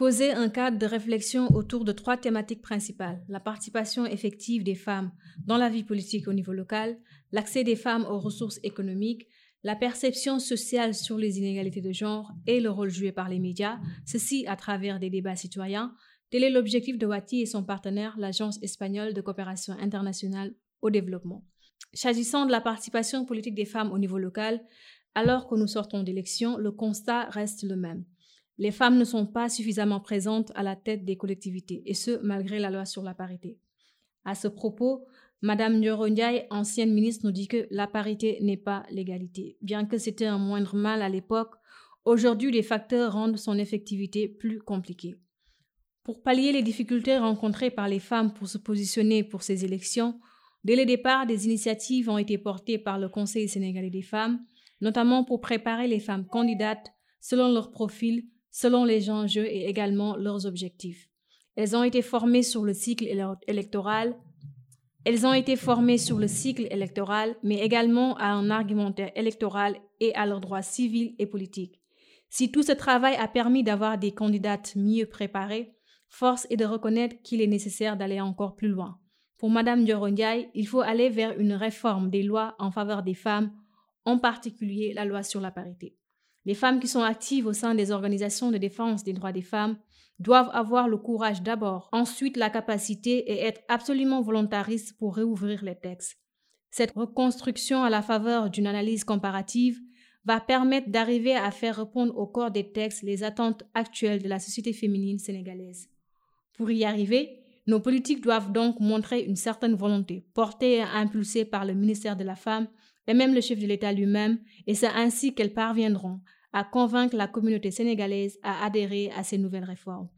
Poser un cadre de réflexion autour de trois thématiques principales. La participation effective des femmes dans la vie politique au niveau local, l'accès des femmes aux ressources économiques, la perception sociale sur les inégalités de genre et le rôle joué par les médias, ceci à travers des débats citoyens. Tel est l'objectif de Wati et son partenaire, l'Agence espagnole de coopération internationale au développement. S'agissant de la participation politique des femmes au niveau local, alors que nous sortons d'élections, le constat reste le même. Les femmes ne sont pas suffisamment présentes à la tête des collectivités, et ce, malgré la loi sur la parité. À ce propos, Madame Ndiaye, ancienne ministre, nous dit que la parité n'est pas l'égalité. Bien que c'était un moindre mal à l'époque, aujourd'hui les facteurs rendent son effectivité plus compliquée. Pour pallier les difficultés rencontrées par les femmes pour se positionner pour ces élections, dès le départ, des initiatives ont été portées par le Conseil sénégalais des femmes, notamment pour préparer les femmes candidates selon leur profil, selon les enjeux et également leurs objectifs. Elles ont été formées sur le cycle électoral, elles ont été formées sur le cycle électoral, mais également à un argumentaire électoral et à leurs droits civils et politiques. Si tout ce travail a permis d'avoir des candidates mieux préparées, force est de reconnaître qu'il est nécessaire d'aller encore plus loin. Pour Madame Ndiaye, il faut aller vers une réforme des lois en faveur des femmes, en particulier la loi sur la parité. Les femmes qui sont actives au sein des organisations de défense des droits des femmes doivent avoir le courage d'abord, ensuite la capacité et être absolument volontaristes pour réouvrir les textes. Cette reconstruction à la faveur d'une analyse comparative va permettre d'arriver à faire répondre au corps des textes les attentes actuelles de la société féminine sénégalaise. Pour y arriver, nos politiques doivent donc montrer une certaine volonté, portée et impulsée par le ministère de la Femme et même le chef de l'État lui-même, et c'est ainsi qu'elles parviendront à convaincre la communauté sénégalaise à adhérer à ces nouvelles réformes.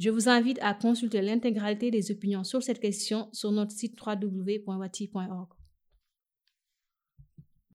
Je vous invite à consulter l'intégralité des opinions sur cette question sur notre site www.wati.org.